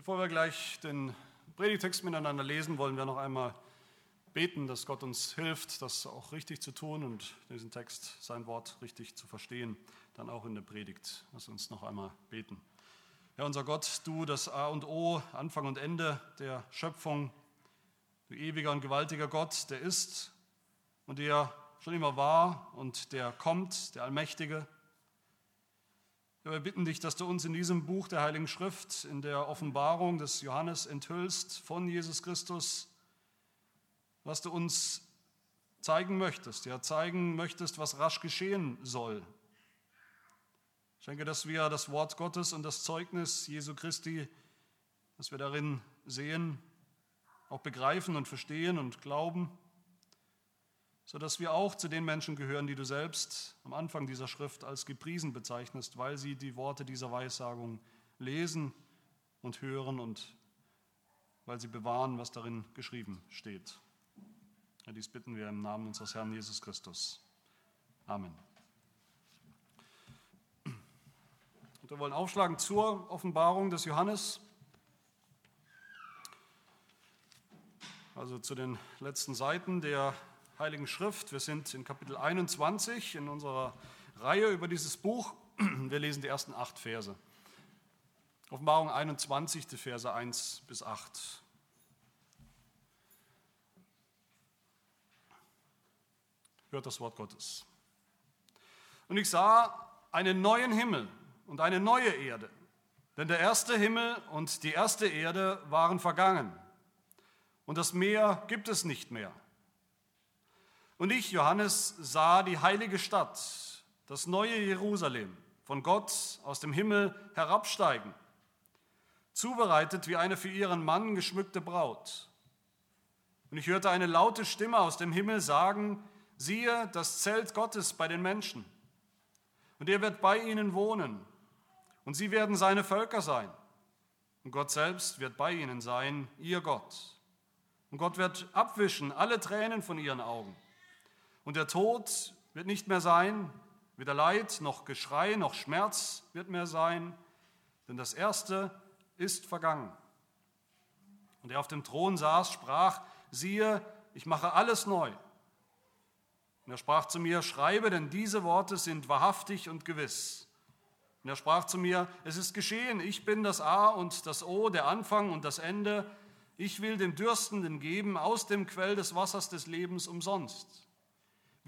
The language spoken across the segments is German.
Bevor wir gleich den Predigtext miteinander lesen, wollen wir noch einmal beten, dass Gott uns hilft, das auch richtig zu tun und diesen Text, sein Wort richtig zu verstehen, dann auch in der Predigt. Lass uns noch einmal beten. Herr unser Gott, du das A und O, Anfang und Ende der Schöpfung, du ewiger und gewaltiger Gott, der ist und der schon immer war und der kommt, der Allmächtige, wir bitten dich, dass du uns in diesem Buch der Heiligen Schrift, in der Offenbarung des Johannes enthüllst von Jesus Christus, was du uns zeigen möchtest, ja, zeigen möchtest, was rasch geschehen soll. Ich denke, dass wir das Wort Gottes und das Zeugnis Jesu Christi, das wir darin sehen, auch begreifen und verstehen und glauben sodass wir auch zu den Menschen gehören, die du selbst am Anfang dieser Schrift als gepriesen bezeichnest, weil sie die Worte dieser Weissagung lesen und hören und weil sie bewahren, was darin geschrieben steht. Ja, dies bitten wir im Namen unseres Herrn Jesus Christus. Amen. Und wir wollen aufschlagen zur Offenbarung des Johannes. Also zu den letzten Seiten der Heiligen Schrift. Wir sind in Kapitel 21 in unserer Reihe über dieses Buch. Wir lesen die ersten acht Verse. Offenbarung 21, die Verse 1 bis 8. Hört das Wort Gottes. Und ich sah einen neuen Himmel und eine neue Erde, denn der erste Himmel und die erste Erde waren vergangen und das Meer gibt es nicht mehr. Und ich, Johannes, sah die heilige Stadt, das neue Jerusalem, von Gott aus dem Himmel herabsteigen, zubereitet wie eine für ihren Mann geschmückte Braut. Und ich hörte eine laute Stimme aus dem Himmel sagen, siehe das Zelt Gottes bei den Menschen. Und er wird bei ihnen wohnen. Und sie werden seine Völker sein. Und Gott selbst wird bei ihnen sein, ihr Gott. Und Gott wird abwischen alle Tränen von ihren Augen. Und der Tod wird nicht mehr sein, weder Leid noch Geschrei noch Schmerz wird mehr sein, denn das Erste ist vergangen. Und er auf dem Thron saß, sprach, siehe, ich mache alles neu. Und er sprach zu mir, schreibe, denn diese Worte sind wahrhaftig und gewiss. Und er sprach zu mir, es ist geschehen, ich bin das A und das O, der Anfang und das Ende. Ich will dem Dürstenden geben aus dem Quell des Wassers des Lebens umsonst.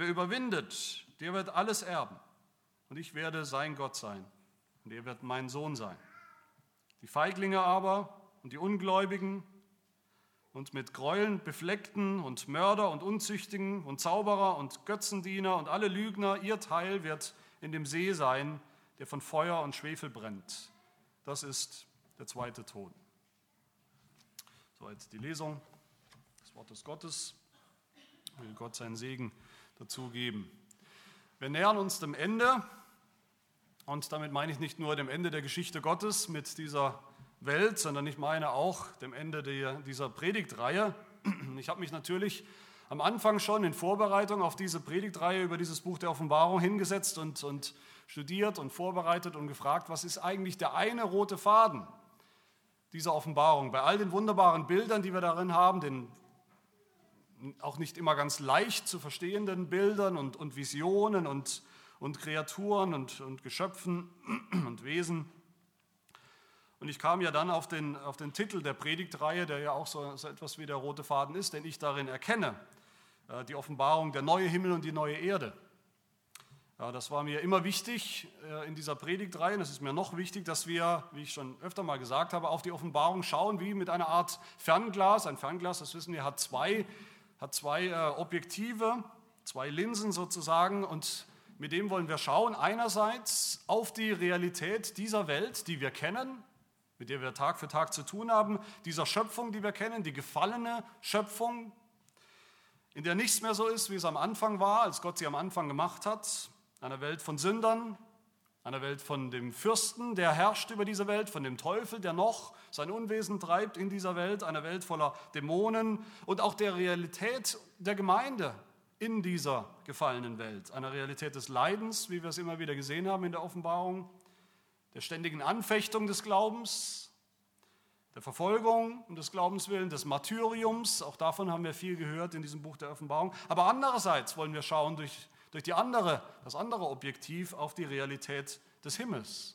Wer überwindet, der wird alles erben. Und ich werde sein Gott sein. Und er wird mein Sohn sein. Die Feiglinge aber und die Ungläubigen und mit Gräueln befleckten und Mörder und Unzüchtigen und Zauberer und Götzendiener und alle Lügner, ihr Teil wird in dem See sein, der von Feuer und Schwefel brennt. Das ist der zweite Tod. Soweit die Lesung des Wortes Gottes. Will Gott seinen Segen dazu geben. Wir nähern uns dem Ende und damit meine ich nicht nur dem Ende der Geschichte Gottes mit dieser Welt, sondern ich meine auch dem Ende dieser Predigtreihe. Ich habe mich natürlich am Anfang schon in Vorbereitung auf diese Predigtreihe über dieses Buch der Offenbarung hingesetzt und, und studiert und vorbereitet und gefragt, was ist eigentlich der eine rote Faden dieser Offenbarung? Bei all den wunderbaren Bildern, die wir darin haben, den auch nicht immer ganz leicht zu verstehenden Bildern und, und Visionen und, und Kreaturen und, und Geschöpfen und Wesen. Und ich kam ja dann auf den, auf den Titel der Predigtreihe, der ja auch so, so etwas wie der rote Faden ist, den ich darin erkenne, äh, die Offenbarung der neue Himmel und die neue Erde. Ja, das war mir immer wichtig äh, in dieser Predigtreihe. Und es ist mir noch wichtig, dass wir, wie ich schon öfter mal gesagt habe, auf die Offenbarung schauen, wie mit einer Art Fernglas. Ein Fernglas, das wissen wir, hat zwei hat zwei äh, Objektive, zwei Linsen sozusagen und mit dem wollen wir schauen. Einerseits auf die Realität dieser Welt, die wir kennen, mit der wir Tag für Tag zu tun haben, dieser Schöpfung, die wir kennen, die gefallene Schöpfung, in der nichts mehr so ist, wie es am Anfang war, als Gott sie am Anfang gemacht hat, eine Welt von Sündern, einer Welt von dem Fürsten, der herrscht über diese Welt, von dem Teufel, der noch sein Unwesen treibt in dieser Welt, einer Welt voller Dämonen und auch der Realität der Gemeinde in dieser gefallenen Welt, einer Realität des Leidens, wie wir es immer wieder gesehen haben in der Offenbarung, der ständigen Anfechtung des Glaubens, der Verfolgung und des Glaubenswillen, des Martyriums. Auch davon haben wir viel gehört in diesem Buch der Offenbarung. Aber andererseits wollen wir schauen durch, durch die andere, das andere Objektiv auf die Realität des Himmels.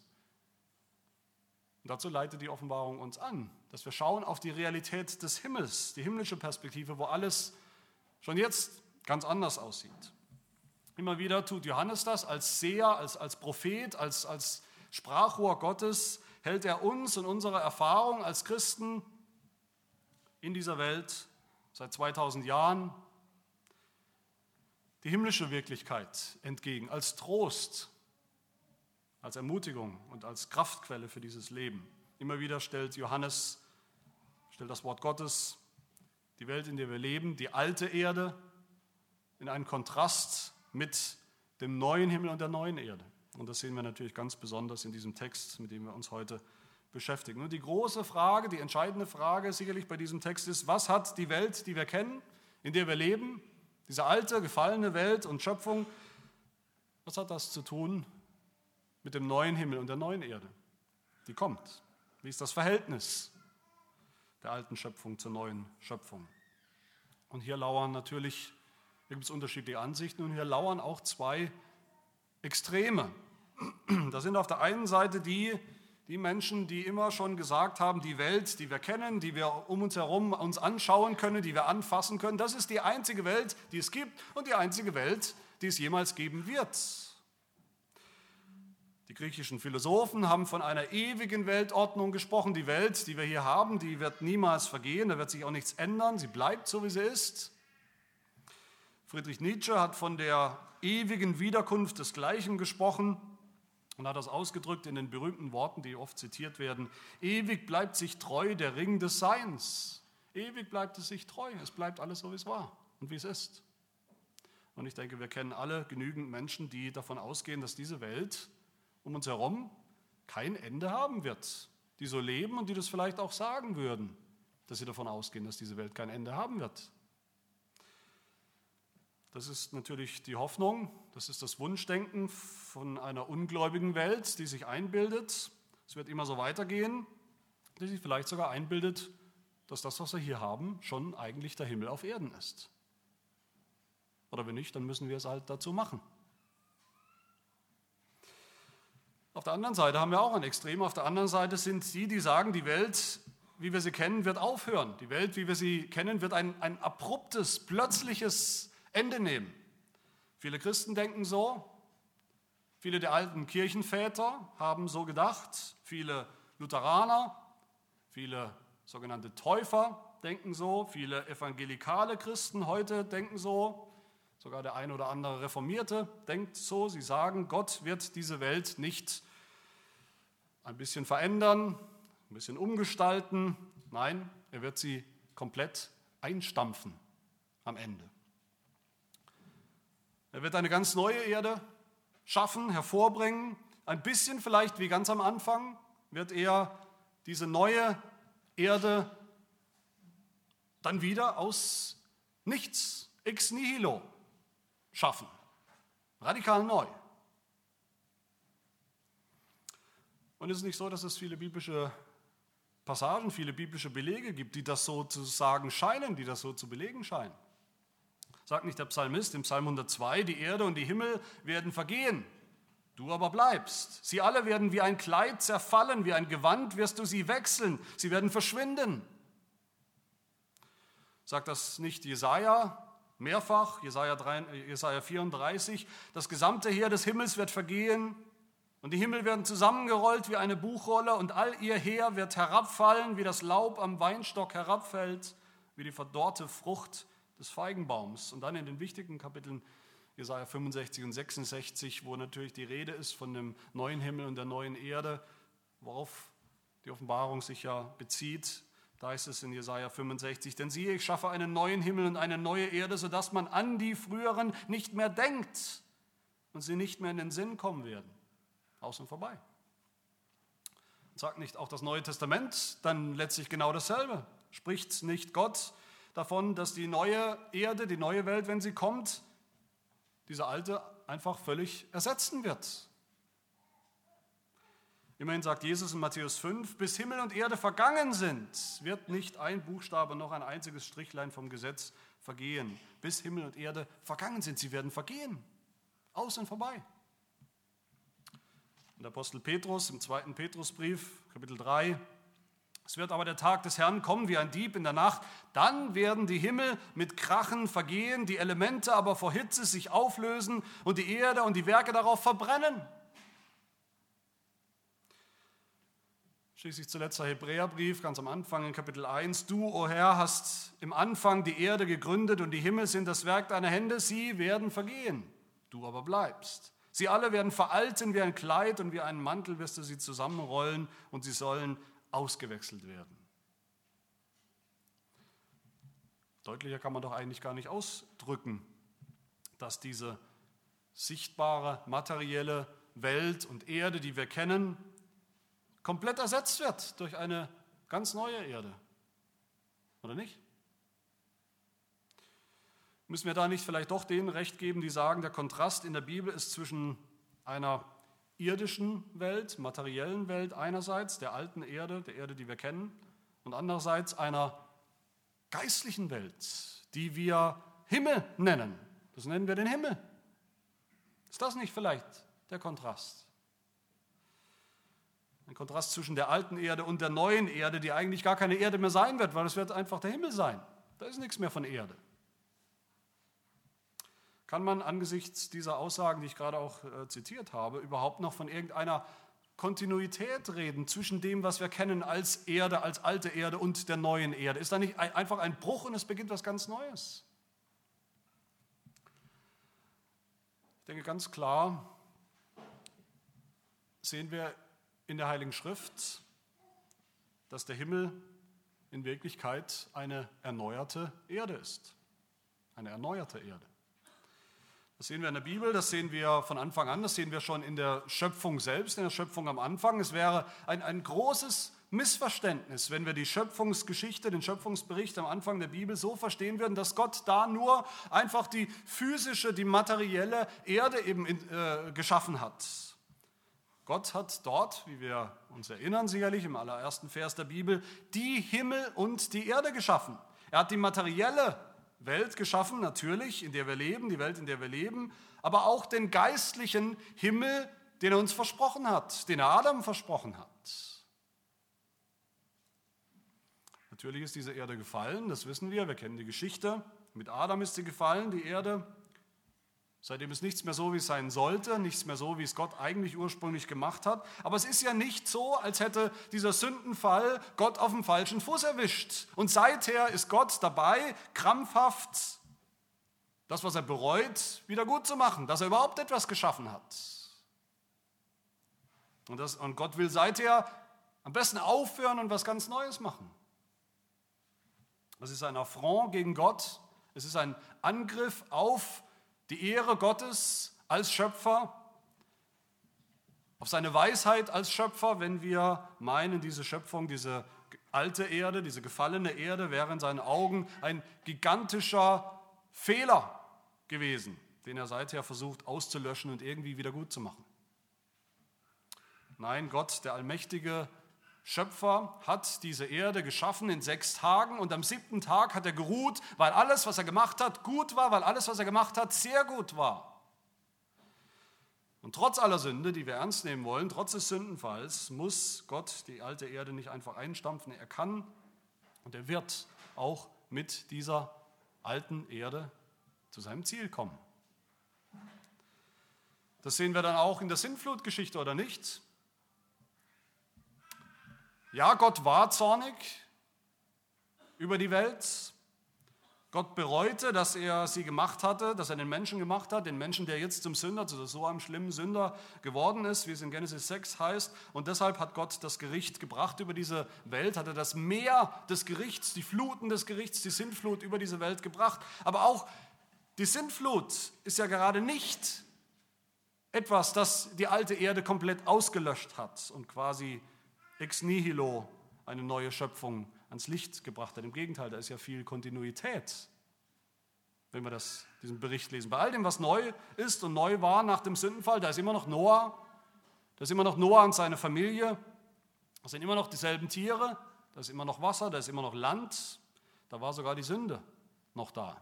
Und dazu leitet die Offenbarung uns an, dass wir schauen auf die Realität des Himmels, die himmlische Perspektive, wo alles schon jetzt ganz anders aussieht. Immer wieder tut Johannes das als Seher, als, als Prophet, als, als Sprachrohr Gottes, hält er uns und unsere Erfahrung als Christen in dieser Welt seit 2000 Jahren die himmlische Wirklichkeit entgegen, als Trost, als Ermutigung und als Kraftquelle für dieses Leben. Immer wieder stellt Johannes, stellt das Wort Gottes, die Welt, in der wir leben, die alte Erde, in einen Kontrast mit dem neuen Himmel und der neuen Erde. Und das sehen wir natürlich ganz besonders in diesem Text, mit dem wir uns heute beschäftigen. Und die große Frage, die entscheidende Frage sicherlich bei diesem Text ist, was hat die Welt, die wir kennen, in der wir leben, diese alte, gefallene Welt und Schöpfung, was hat das zu tun mit dem neuen Himmel und der neuen Erde, die kommt? Wie ist das Verhältnis der alten Schöpfung zur neuen Schöpfung? Und hier lauern natürlich hier gibt es unterschiedliche Ansichten und hier lauern auch zwei Extreme. Da sind auf der einen Seite die, die Menschen, die immer schon gesagt haben, die Welt, die wir kennen, die wir um uns herum uns anschauen können, die wir anfassen können, das ist die einzige Welt, die es gibt und die einzige Welt, die es jemals geben wird. Die griechischen Philosophen haben von einer ewigen Weltordnung gesprochen. Die Welt, die wir hier haben, die wird niemals vergehen, da wird sich auch nichts ändern, sie bleibt so, wie sie ist. Friedrich Nietzsche hat von der ewigen Wiederkunft des Gleichen gesprochen und hat das ausgedrückt in den berühmten Worten, die oft zitiert werden. Ewig bleibt sich treu der Ring des Seins. Ewig bleibt es sich treu. Es bleibt alles so, wie es war und wie es ist. Und ich denke, wir kennen alle genügend Menschen, die davon ausgehen, dass diese Welt um uns herum kein Ende haben wird. Die so leben und die das vielleicht auch sagen würden, dass sie davon ausgehen, dass diese Welt kein Ende haben wird. Das ist natürlich die Hoffnung, das ist das Wunschdenken von einer ungläubigen Welt, die sich einbildet, es wird immer so weitergehen, die sich vielleicht sogar einbildet, dass das, was wir hier haben, schon eigentlich der Himmel auf Erden ist. Oder wenn nicht, dann müssen wir es halt dazu machen. Auf der anderen Seite haben wir auch ein Extrem. Auf der anderen Seite sind die, die sagen, die Welt, wie wir sie kennen, wird aufhören. Die Welt, wie wir sie kennen, wird ein, ein abruptes, plötzliches Ende nehmen. Viele Christen denken so, viele der alten Kirchenväter haben so gedacht, viele Lutheraner, viele sogenannte Täufer denken so, viele evangelikale Christen heute denken so, sogar der ein oder andere Reformierte denkt so, sie sagen, Gott wird diese Welt nicht ein bisschen verändern, ein bisschen umgestalten, nein, er wird sie komplett einstampfen am Ende. Er wird eine ganz neue Erde schaffen, hervorbringen. Ein bisschen vielleicht wie ganz am Anfang wird er diese neue Erde dann wieder aus nichts, ex nihilo, schaffen. Radikal neu. Und es ist nicht so, dass es viele biblische Passagen, viele biblische Belege gibt, die das so zu sagen scheinen, die das so zu belegen scheinen. Sagt nicht der Psalmist im Psalm 102, die Erde und die Himmel werden vergehen, du aber bleibst. Sie alle werden wie ein Kleid zerfallen, wie ein Gewand wirst du sie wechseln, sie werden verschwinden. Sagt das nicht Jesaja mehrfach, Jesaja, 3, Jesaja 34, das gesamte Heer des Himmels wird vergehen und die Himmel werden zusammengerollt wie eine Buchrolle und all ihr Heer wird herabfallen, wie das Laub am Weinstock herabfällt, wie die verdorrte Frucht des Feigenbaums. Und dann in den wichtigen Kapiteln Jesaja 65 und 66, wo natürlich die Rede ist von dem neuen Himmel und der neuen Erde, worauf die Offenbarung sich ja bezieht. Da ist es in Jesaja 65, denn siehe, ich schaffe einen neuen Himmel und eine neue Erde, sodass man an die früheren nicht mehr denkt und sie nicht mehr in den Sinn kommen werden. Aus und vorbei. Sagt nicht auch das Neue Testament dann letztlich genau dasselbe? Spricht nicht Gott davon, dass die neue Erde, die neue Welt, wenn sie kommt, diese alte einfach völlig ersetzen wird. Immerhin sagt Jesus in Matthäus 5, bis Himmel und Erde vergangen sind, wird nicht ein Buchstabe noch ein einziges Strichlein vom Gesetz vergehen. Bis Himmel und Erde vergangen sind, sie werden vergehen. Aus und vorbei. Und der Apostel Petrus im zweiten Petrusbrief, Kapitel 3, es wird aber der Tag des Herrn kommen wie ein Dieb in der Nacht. Dann werden die Himmel mit Krachen vergehen, die Elemente aber vor Hitze sich auflösen und die Erde und die Werke darauf verbrennen. Schließlich zuletzt der Hebräerbrief, ganz am Anfang in Kapitel 1. Du, o oh Herr, hast im Anfang die Erde gegründet und die Himmel sind das Werk deiner Hände. Sie werden vergehen, du aber bleibst. Sie alle werden veralten wie ein Kleid und wie einen Mantel wirst du sie zusammenrollen und sie sollen ausgewechselt werden. Deutlicher kann man doch eigentlich gar nicht ausdrücken, dass diese sichtbare materielle Welt und Erde, die wir kennen, komplett ersetzt wird durch eine ganz neue Erde. Oder nicht? Müssen wir da nicht vielleicht doch denen recht geben, die sagen, der Kontrast in der Bibel ist zwischen einer irdischen Welt, materiellen Welt einerseits, der alten Erde, der Erde, die wir kennen, und andererseits einer geistlichen Welt, die wir Himmel nennen. Das nennen wir den Himmel. Ist das nicht vielleicht der Kontrast? Ein Kontrast zwischen der alten Erde und der neuen Erde, die eigentlich gar keine Erde mehr sein wird, weil es wird einfach der Himmel sein. Da ist nichts mehr von Erde. Kann man angesichts dieser Aussagen, die ich gerade auch äh, zitiert habe, überhaupt noch von irgendeiner Kontinuität reden zwischen dem, was wir kennen als Erde, als alte Erde und der neuen Erde? Ist da nicht einfach ein Bruch und es beginnt was ganz Neues? Ich denke ganz klar, sehen wir in der Heiligen Schrift, dass der Himmel in Wirklichkeit eine erneuerte Erde ist. Eine erneuerte Erde. Das sehen wir in der Bibel, das sehen wir von Anfang an, das sehen wir schon in der Schöpfung selbst, in der Schöpfung am Anfang. Es wäre ein, ein großes Missverständnis, wenn wir die Schöpfungsgeschichte, den Schöpfungsbericht am Anfang der Bibel so verstehen würden, dass Gott da nur einfach die physische, die materielle Erde eben in, äh, geschaffen hat. Gott hat dort, wie wir uns erinnern sicherlich im allerersten Vers der Bibel, die Himmel und die Erde geschaffen. Er hat die materielle Welt geschaffen, natürlich, in der wir leben, die Welt, in der wir leben, aber auch den geistlichen Himmel, den er uns versprochen hat, den er Adam versprochen hat. Natürlich ist diese Erde gefallen, das wissen wir, wir kennen die Geschichte. Mit Adam ist sie gefallen, die Erde. Seitdem ist nichts mehr so, wie es sein sollte, nichts mehr so, wie es Gott eigentlich ursprünglich gemacht hat. Aber es ist ja nicht so, als hätte dieser Sündenfall Gott auf dem falschen Fuß erwischt. Und seither ist Gott dabei, krampfhaft das, was er bereut, wieder gut zu machen, dass er überhaupt etwas geschaffen hat. Und, das, und Gott will seither am besten aufhören und was ganz Neues machen. Das ist ein Affront gegen Gott. Es ist ein Angriff auf die Ehre Gottes als Schöpfer, auf seine Weisheit als Schöpfer, wenn wir meinen, diese Schöpfung, diese alte Erde, diese gefallene Erde wäre in seinen Augen ein gigantischer Fehler gewesen, den er seither versucht auszulöschen und irgendwie wieder gut zu machen. Nein, Gott, der Allmächtige, Schöpfer hat diese Erde geschaffen in sechs Tagen und am siebten Tag hat er geruht, weil alles, was er gemacht hat, gut war, weil alles, was er gemacht hat, sehr gut war. Und trotz aller Sünde, die wir ernst nehmen wollen, trotz des Sündenfalls, muss Gott die alte Erde nicht einfach einstampfen. Er kann und er wird auch mit dieser alten Erde zu seinem Ziel kommen. Das sehen wir dann auch in der Sintflutgeschichte, oder nicht? Ja, Gott war zornig über die Welt. Gott bereute, dass er sie gemacht hatte, dass er den Menschen gemacht hat, den Menschen, der jetzt zum Sünder, zu so einem schlimmen Sünder geworden ist, wie es in Genesis 6 heißt. Und deshalb hat Gott das Gericht gebracht über diese Welt, hat er das Meer des Gerichts, die Fluten des Gerichts, die Sintflut über diese Welt gebracht. Aber auch die Sintflut ist ja gerade nicht etwas, das die alte Erde komplett ausgelöscht hat und quasi ex nihilo eine neue Schöpfung ans Licht gebracht hat. Im Gegenteil, da ist ja viel Kontinuität, wenn wir das, diesen Bericht lesen. Bei all dem, was neu ist und neu war nach dem Sündenfall, da ist immer noch Noah, Da ist immer noch Noah und seine Familie. Da sind immer noch dieselben Tiere. Da ist immer noch Wasser. Da ist immer noch Land. Da war sogar die Sünde noch da.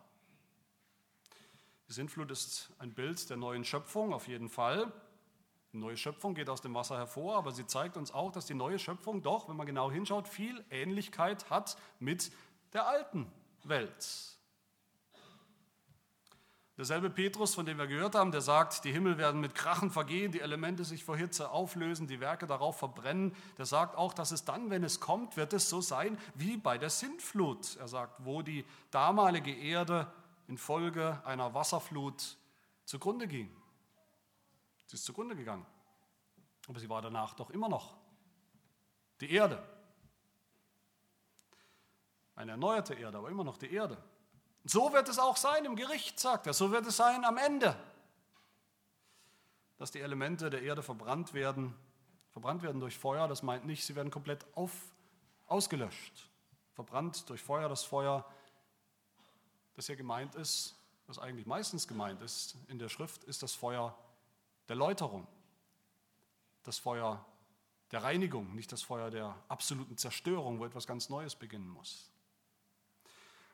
Die Sintflut ist ein Bild der neuen Schöpfung, auf jeden Fall. Die neue Schöpfung geht aus dem Wasser hervor, aber sie zeigt uns auch, dass die neue Schöpfung doch, wenn man genau hinschaut, viel Ähnlichkeit hat mit der alten Welt. Derselbe Petrus, von dem wir gehört haben, der sagt, die Himmel werden mit Krachen vergehen, die Elemente sich vor Hitze auflösen, die Werke darauf verbrennen. Der sagt auch, dass es dann, wenn es kommt, wird es so sein wie bei der Sintflut. Er sagt, wo die damalige Erde infolge einer Wasserflut zugrunde ging. Sie ist zugrunde gegangen. Aber sie war danach doch immer noch die Erde. Eine erneuerte Erde, aber immer noch die Erde. So wird es auch sein im Gericht, sagt er. So wird es sein am Ende. Dass die Elemente der Erde verbrannt werden. Verbrannt werden durch Feuer, das meint nicht, sie werden komplett auf, ausgelöscht. Verbrannt durch Feuer, das Feuer, das hier gemeint ist, was eigentlich meistens gemeint ist in der Schrift, ist das Feuer der Läuterung. Das Feuer der Reinigung, nicht das Feuer der absoluten Zerstörung, wo etwas ganz Neues beginnen muss.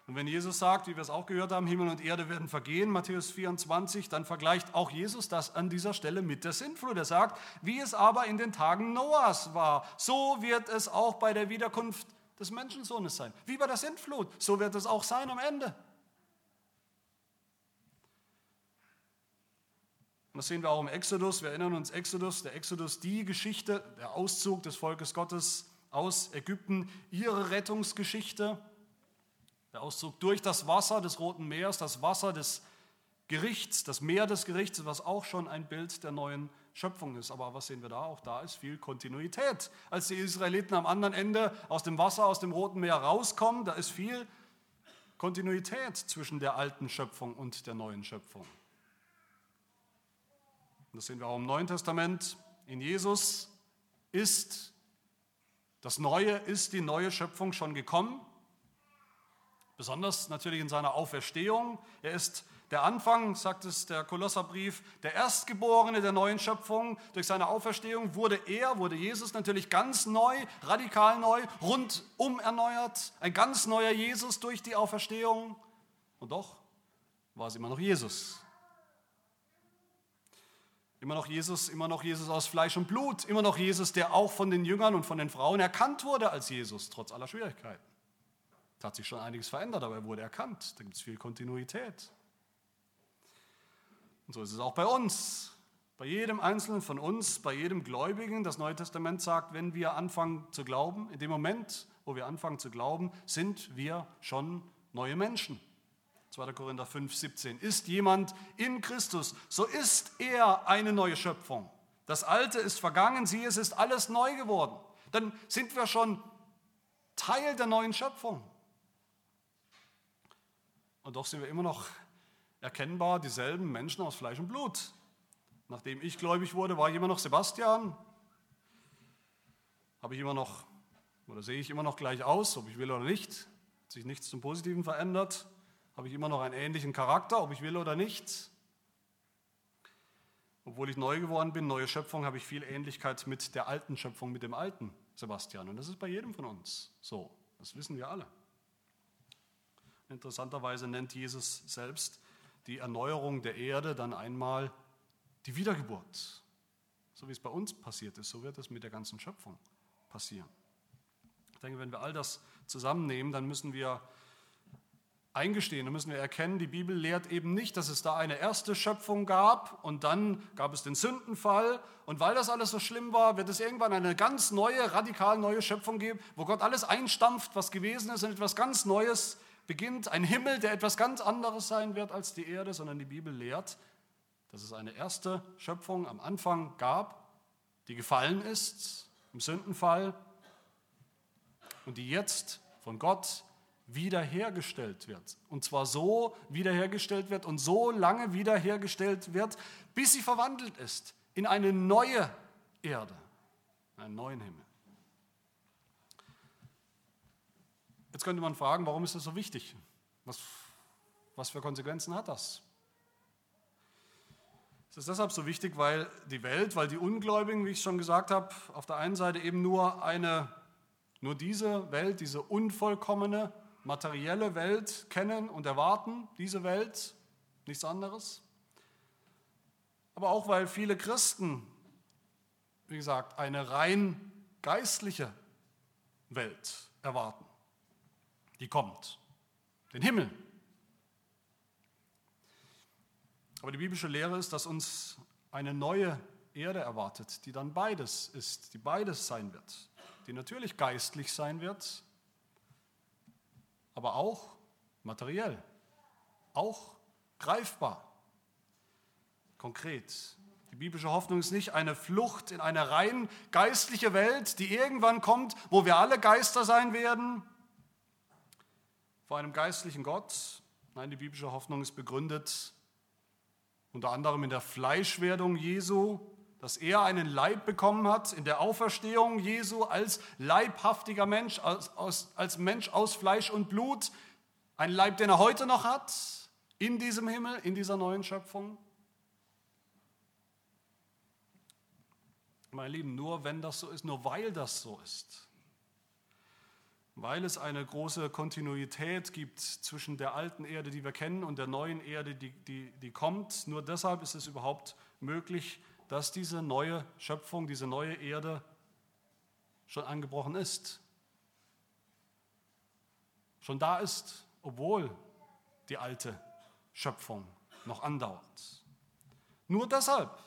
Und wenn Jesus sagt, wie wir es auch gehört haben, Himmel und Erde werden vergehen, Matthäus 24, dann vergleicht auch Jesus das an dieser Stelle mit der Sintflut. Er sagt, wie es aber in den Tagen Noahs war, so wird es auch bei der Wiederkunft des Menschensohnes sein. Wie bei der Sintflut, so wird es auch sein am Ende. Das sehen wir auch im Exodus. Wir erinnern uns, Exodus, der Exodus, die Geschichte, der Auszug des Volkes Gottes aus Ägypten, ihre Rettungsgeschichte. Der Auszug durch das Wasser des Roten Meeres, das Wasser des Gerichts, das Meer des Gerichts, was auch schon ein Bild der neuen Schöpfung ist. Aber was sehen wir da? Auch da ist viel Kontinuität. Als die Israeliten am anderen Ende aus dem Wasser, aus dem Roten Meer rauskommen, da ist viel Kontinuität zwischen der alten Schöpfung und der neuen Schöpfung. Und das sehen wir auch im Neuen Testament. In Jesus ist das Neue, ist die neue Schöpfung schon gekommen. Besonders natürlich in seiner Auferstehung. Er ist der Anfang, sagt es der Kolosserbrief, der Erstgeborene der neuen Schöpfung. Durch seine Auferstehung wurde er, wurde Jesus natürlich ganz neu, radikal neu, rundum erneuert. Ein ganz neuer Jesus durch die Auferstehung. Und doch war es immer noch Jesus. Immer noch Jesus, immer noch Jesus aus Fleisch und Blut, immer noch Jesus, der auch von den Jüngern und von den Frauen erkannt wurde als Jesus, trotz aller Schwierigkeiten. Da hat sich schon einiges verändert, aber er wurde erkannt. Da gibt es viel Kontinuität. Und so ist es auch bei uns. Bei jedem Einzelnen von uns, bei jedem Gläubigen. Das Neue Testament sagt, wenn wir anfangen zu glauben, in dem Moment, wo wir anfangen zu glauben, sind wir schon neue Menschen. 2. Korinther 5, 17. Ist jemand in Christus, so ist er eine neue Schöpfung. Das Alte ist vergangen, siehe, es ist alles neu geworden. Dann sind wir schon Teil der neuen Schöpfung. Und doch sind wir immer noch erkennbar dieselben Menschen aus Fleisch und Blut. Nachdem ich gläubig wurde, war ich immer noch Sebastian. Habe ich immer noch, oder sehe ich immer noch gleich aus, ob ich will oder nicht. Hat sich nichts zum Positiven verändert. Habe ich immer noch einen ähnlichen Charakter, ob ich will oder nicht. Obwohl ich neu geworden bin, neue Schöpfung, habe ich viel Ähnlichkeit mit der alten Schöpfung, mit dem alten Sebastian. Und das ist bei jedem von uns so. Das wissen wir alle. Interessanterweise nennt Jesus selbst die Erneuerung der Erde dann einmal die Wiedergeburt. So wie es bei uns passiert ist, so wird es mit der ganzen Schöpfung passieren. Ich denke, wenn wir all das zusammennehmen, dann müssen wir eingestehen, dann müssen wir erkennen, die Bibel lehrt eben nicht, dass es da eine erste Schöpfung gab und dann gab es den Sündenfall. Und weil das alles so schlimm war, wird es irgendwann eine ganz neue, radikal neue Schöpfung geben, wo Gott alles einstampft, was gewesen ist und etwas ganz Neues beginnt. Ein Himmel, der etwas ganz anderes sein wird als die Erde, sondern die Bibel lehrt, dass es eine erste Schöpfung am Anfang gab, die gefallen ist im Sündenfall und die jetzt von Gott wiederhergestellt wird. Und zwar so wiederhergestellt wird und so lange wiederhergestellt wird, bis sie verwandelt ist in eine neue Erde, einen neuen Himmel. Jetzt könnte man fragen, warum ist das so wichtig? Was, was für Konsequenzen hat das? Es ist deshalb so wichtig, weil die Welt, weil die Ungläubigen, wie ich schon gesagt habe, auf der einen Seite eben nur eine, nur diese Welt, diese unvollkommene, materielle Welt kennen und erwarten, diese Welt, nichts anderes. Aber auch weil viele Christen, wie gesagt, eine rein geistliche Welt erwarten, die kommt, den Himmel, Aber die biblische Lehre ist, dass uns eine neue Erde erwartet, die dann beides ist, die beides sein wird, die natürlich geistlich sein wird, aber auch materiell, auch greifbar, konkret. Die biblische Hoffnung ist nicht eine Flucht in eine rein geistliche Welt, die irgendwann kommt, wo wir alle Geister sein werden, vor einem geistlichen Gott. Nein, die biblische Hoffnung ist begründet unter anderem in der Fleischwerdung Jesu, dass er einen Leib bekommen hat, in der Auferstehung Jesu als leibhaftiger Mensch, als, als, als Mensch aus Fleisch und Blut, ein Leib, den er heute noch hat, in diesem Himmel, in dieser neuen Schöpfung. Meine Lieben, nur wenn das so ist, nur weil das so ist, weil es eine große Kontinuität gibt zwischen der alten Erde, die wir kennen, und der neuen Erde, die, die, die kommt. Nur deshalb ist es überhaupt möglich, dass diese neue Schöpfung, diese neue Erde schon angebrochen ist. Schon da ist, obwohl die alte Schöpfung noch andauert. Nur deshalb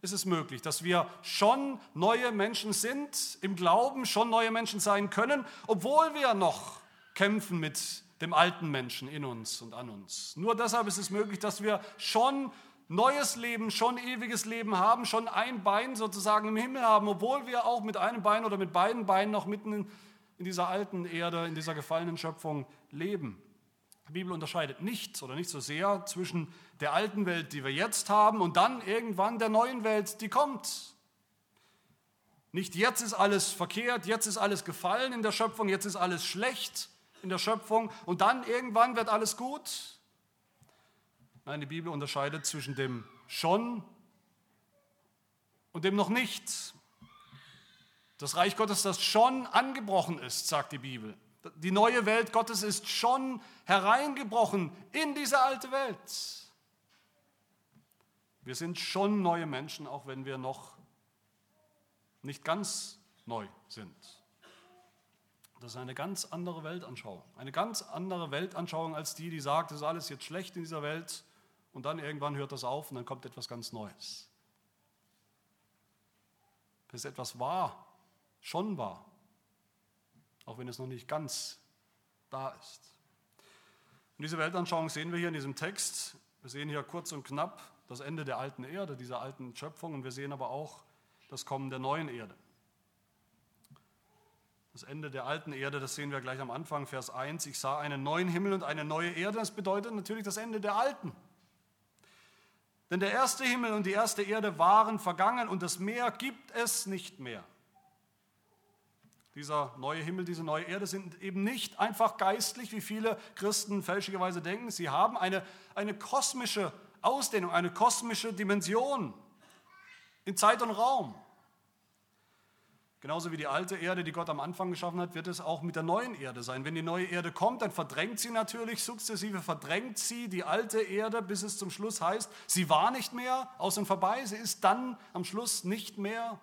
ist es möglich, dass wir schon neue Menschen sind, im Glauben schon neue Menschen sein können, obwohl wir noch kämpfen mit dem alten Menschen in uns und an uns. Nur deshalb ist es möglich, dass wir schon neues Leben, schon ewiges Leben haben, schon ein Bein sozusagen im Himmel haben, obwohl wir auch mit einem Bein oder mit beiden Beinen noch mitten in, dieser alten Erde, in dieser gefallenen Schöpfung leben. Die Bibel unterscheidet nicht oder nicht so sehr zwischen der alten Welt, die wir jetzt haben, und dann irgendwann der neuen Welt, die kommt. Nicht jetzt ist alles verkehrt, jetzt ist alles gefallen in der Schöpfung, jetzt ist alles schlecht in der Schöpfung und dann irgendwann wird alles gut. Nein, die Bibel unterscheidet zwischen dem schon und dem noch nicht. Das Reich Gottes, das schon angebrochen ist, sagt die Bibel. Die neue Welt Gottes ist schon hereingebrochen in diese alte Welt. Wir sind schon neue Menschen, auch wenn wir noch nicht ganz neu sind. Das ist eine ganz andere Weltanschauung. Eine ganz andere Weltanschauung als die, die sagt, es ist alles jetzt schlecht in dieser Welt und dann irgendwann hört das auf und dann kommt etwas ganz Neues. Ist etwas wahr, schon wahr, auch wenn es noch nicht ganz da ist. Und diese Weltanschauung sehen wir hier in diesem Text. Wir sehen hier kurz und knapp das Ende der alten Erde, dieser alten Schöpfung, und wir sehen aber auch das Kommen der neuen Erde. Das Ende der alten Erde, das sehen wir gleich am Anfang, Vers 1. Ich sah einen neuen Himmel und eine neue Erde. Das bedeutet natürlich das Ende der alten. Denn der erste Himmel und die erste Erde waren vergangen und das Meer gibt es nicht mehr. Dieser neue Himmel, diese neue Erde sind eben nicht einfach geistlich, wie viele Christen fälschlicherweise denken. Sie haben eine, eine kosmische Ausdehnung, eine kosmische Dimension in Zeit und Raum. Genauso wie die alte Erde, die Gott am Anfang geschaffen hat, wird es auch mit der neuen Erde sein. Wenn die neue Erde kommt, dann verdrängt sie natürlich sukzessive, verdrängt sie die alte Erde, bis es zum Schluss heißt, sie war nicht mehr, aus und vorbei, sie ist dann am Schluss nicht mehr.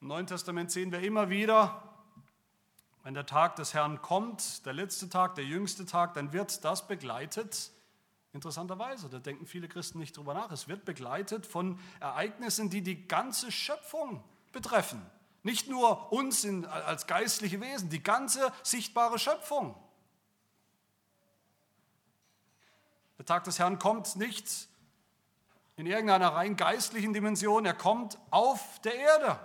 Im Neuen Testament sehen wir immer wieder, wenn der Tag des Herrn kommt, der letzte Tag, der jüngste Tag, dann wird das begleitet, interessanterweise, da denken viele Christen nicht drüber nach, es wird begleitet von Ereignissen, die die ganze Schöpfung betreffen. Nicht nur uns in, als geistliche Wesen, die ganze sichtbare Schöpfung. Der Tag des Herrn kommt nicht in irgendeiner rein geistlichen Dimension, er kommt auf der Erde.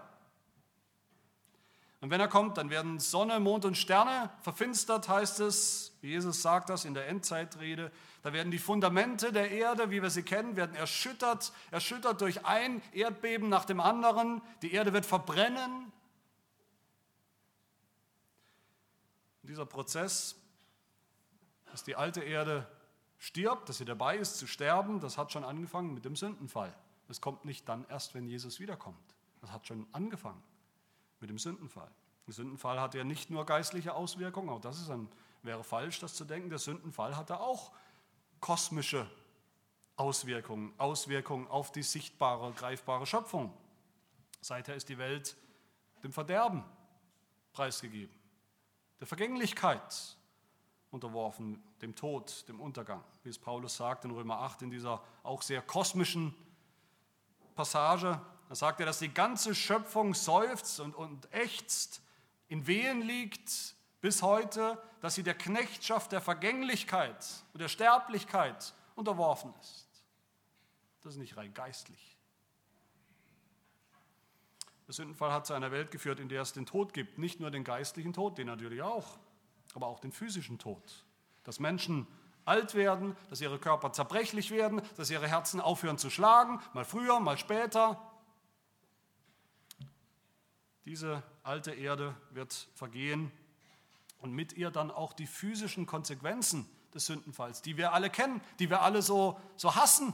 Und wenn er kommt, dann werden Sonne, Mond und Sterne verfinstert, heißt es. Jesus sagt das in der Endzeitrede. Da werden die Fundamente der Erde, wie wir sie kennen, werden erschüttert, erschüttert durch ein Erdbeben nach dem anderen. Die Erde wird verbrennen. Und dieser Prozess, dass die alte Erde stirbt, dass sie dabei ist zu sterben, das hat schon angefangen mit dem Sündenfall. Das kommt nicht dann erst, wenn Jesus wiederkommt. Das hat schon angefangen mit dem Sündenfall. Der Sündenfall hat ja nicht nur geistliche Auswirkungen, auch das ist ein, wäre falsch, das zu denken. Der Sündenfall hatte auch kosmische Auswirkungen, Auswirkungen auf die sichtbare, greifbare Schöpfung. Seither ist die Welt dem Verderben preisgegeben, der Vergänglichkeit unterworfen, dem Tod, dem Untergang, wie es Paulus sagt in Römer 8 in dieser auch sehr kosmischen Passage. Da sagt er, dass die ganze Schöpfung seufzt und, und ächzt, in Wehen liegt bis heute, dass sie der Knechtschaft der Vergänglichkeit und der Sterblichkeit unterworfen ist. Das ist nicht rein geistlich. Der Sündenfall hat zu einer Welt geführt, in der es den Tod gibt. Nicht nur den geistlichen Tod, den natürlich auch, aber auch den physischen Tod. Dass Menschen alt werden, dass ihre Körper zerbrechlich werden, dass ihre Herzen aufhören zu schlagen, mal früher, mal später. Diese alte Erde wird vergehen und mit ihr dann auch die physischen Konsequenzen des Sündenfalls, die wir alle kennen, die wir alle so, so hassen.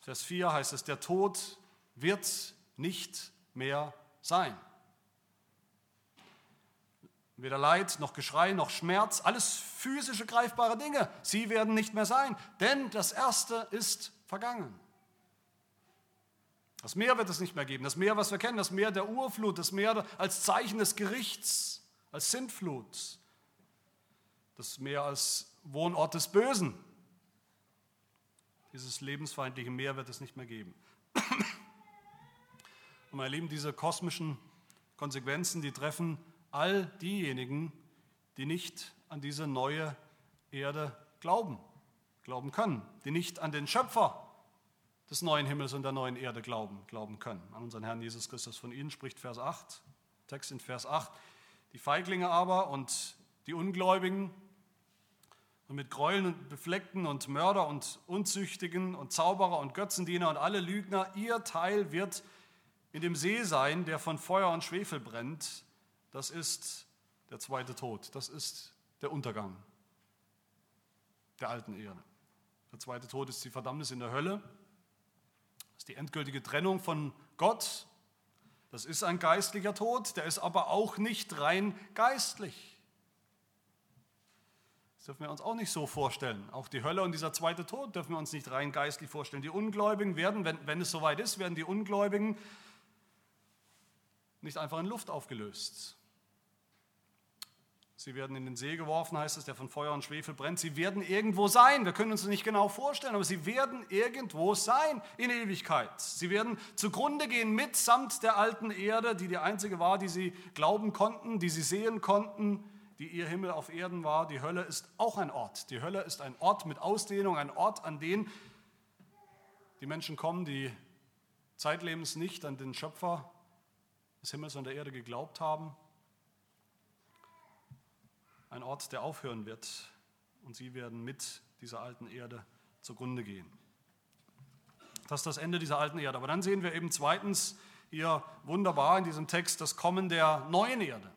Vers 4 heißt es, der Tod wird nicht mehr sein. Weder Leid noch Geschrei noch Schmerz, alles physische greifbare Dinge, sie werden nicht mehr sein, denn das Erste ist vergangen. Das Meer wird es nicht mehr geben. Das Meer, was wir kennen, das Meer der Urflut, das Meer als Zeichen des Gerichts, als Sintflut, das Meer als Wohnort des Bösen. Dieses lebensfeindliche Meer wird es nicht mehr geben. Und meine Lieben, diese kosmischen Konsequenzen, die treffen all diejenigen, die nicht an diese neue Erde glauben, glauben können, die nicht an den Schöpfer des neuen Himmels und der neuen Erde glauben, glauben können. An unseren Herrn Jesus Christus von ihnen spricht Vers 8, Text in Vers 8. Die Feiglinge aber und die Ungläubigen und mit Gräueln und Befleckten und Mörder und Unzüchtigen und Zauberer und Götzendiener und alle Lügner, ihr Teil wird in dem See sein, der von Feuer und Schwefel brennt. Das ist der zweite Tod, das ist der Untergang der alten Erde. Der zweite Tod ist die Verdammnis in der Hölle ist die endgültige Trennung von Gott. Das ist ein geistlicher Tod, der ist aber auch nicht rein geistlich. Das dürfen wir uns auch nicht so vorstellen. Auch die Hölle und dieser zweite Tod dürfen wir uns nicht rein geistlich vorstellen. Die Ungläubigen werden, wenn, wenn es soweit ist, werden die Ungläubigen nicht einfach in Luft aufgelöst, Sie werden in den See geworfen, heißt es, der von Feuer und Schwefel brennt. Sie werden irgendwo sein. Wir können uns das nicht genau vorstellen, aber sie werden irgendwo sein in Ewigkeit. Sie werden zugrunde gehen mitsamt der alten Erde, die die einzige war, die sie glauben konnten, die sie sehen konnten, die ihr Himmel auf Erden war. Die Hölle ist auch ein Ort. Die Hölle ist ein Ort mit Ausdehnung, ein Ort, an den die Menschen kommen, die zeitlebens nicht an den Schöpfer des Himmels und der Erde geglaubt haben ein Ort, der aufhören wird und sie werden mit dieser alten Erde zugrunde gehen. Das ist das Ende dieser alten Erde. Aber dann sehen wir eben zweitens hier wunderbar in diesem Text das Kommen der neuen Erde.